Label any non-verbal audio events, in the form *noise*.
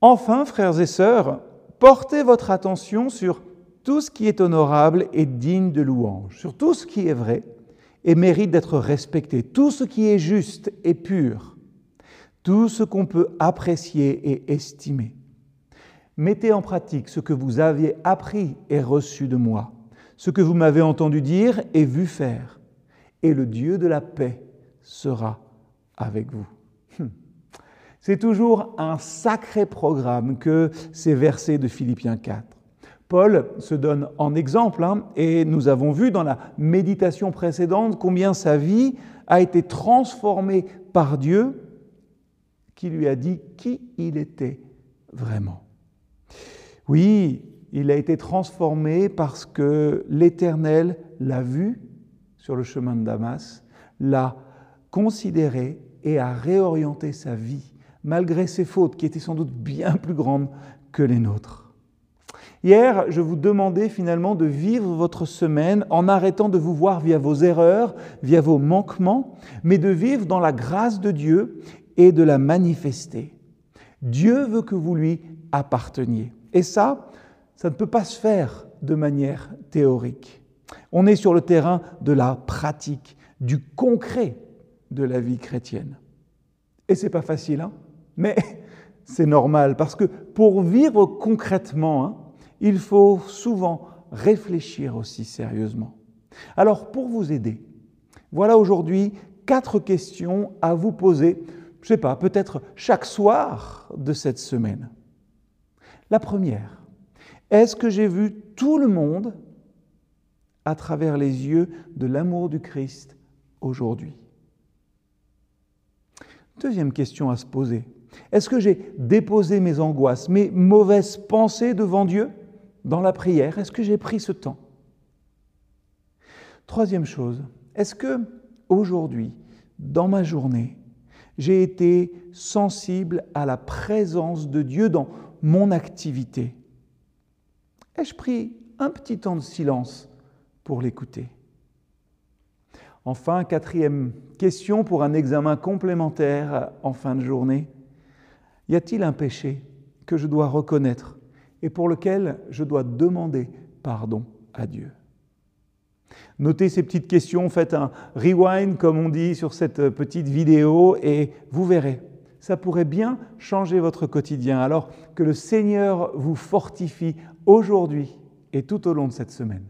Enfin, frères et sœurs, portez votre attention sur tout ce qui est honorable et digne de louange, sur tout ce qui est vrai et mérite d'être respecté, tout ce qui est juste et pur, tout ce qu'on peut apprécier et estimer. Mettez en pratique ce que vous aviez appris et reçu de moi, ce que vous m'avez entendu dire et vu faire, et le Dieu de la paix sera avec vous. Hum. C'est toujours un sacré programme que ces versets de Philippiens 4. Paul se donne en exemple, hein, et nous avons vu dans la méditation précédente combien sa vie a été transformée par Dieu qui lui a dit qui il était vraiment. Oui, il a été transformé parce que l'Éternel l'a vu sur le chemin de Damas, l'a considéré et a réorienté sa vie malgré ses fautes qui étaient sans doute bien plus grandes que les nôtres. Hier, je vous demandais finalement de vivre votre semaine en arrêtant de vous voir via vos erreurs, via vos manquements, mais de vivre dans la grâce de Dieu et de la manifester. Dieu veut que vous lui apparteniez. Et ça, ça ne peut pas se faire de manière théorique. On est sur le terrain de la pratique, du concret de la vie chrétienne. Et c'est pas facile, hein? Mais *laughs* c'est normal, parce que pour vivre concrètement, hein, il faut souvent réfléchir aussi sérieusement. Alors, pour vous aider, voilà aujourd'hui quatre questions à vous poser, je ne sais pas, peut-être chaque soir de cette semaine. La première, est-ce que j'ai vu tout le monde à travers les yeux de l'amour du Christ aujourd'hui? Deuxième question à se poser, est-ce que j'ai déposé mes angoisses, mes mauvaises pensées devant Dieu dans la prière? Est-ce que j'ai pris ce temps? Troisième chose, est-ce que aujourd'hui, dans ma journée, j'ai été sensible à la présence de Dieu dans mon activité? Ai-je pris un petit temps de silence pour l'écouter? Enfin, quatrième question pour un examen complémentaire en fin de journée. Y a-t-il un péché que je dois reconnaître et pour lequel je dois demander pardon à Dieu? Notez ces petites questions, faites un rewind comme on dit sur cette petite vidéo et vous verrez, ça pourrait bien changer votre quotidien. Alors que le Seigneur vous fortifie aujourd'hui et tout au long de cette semaine.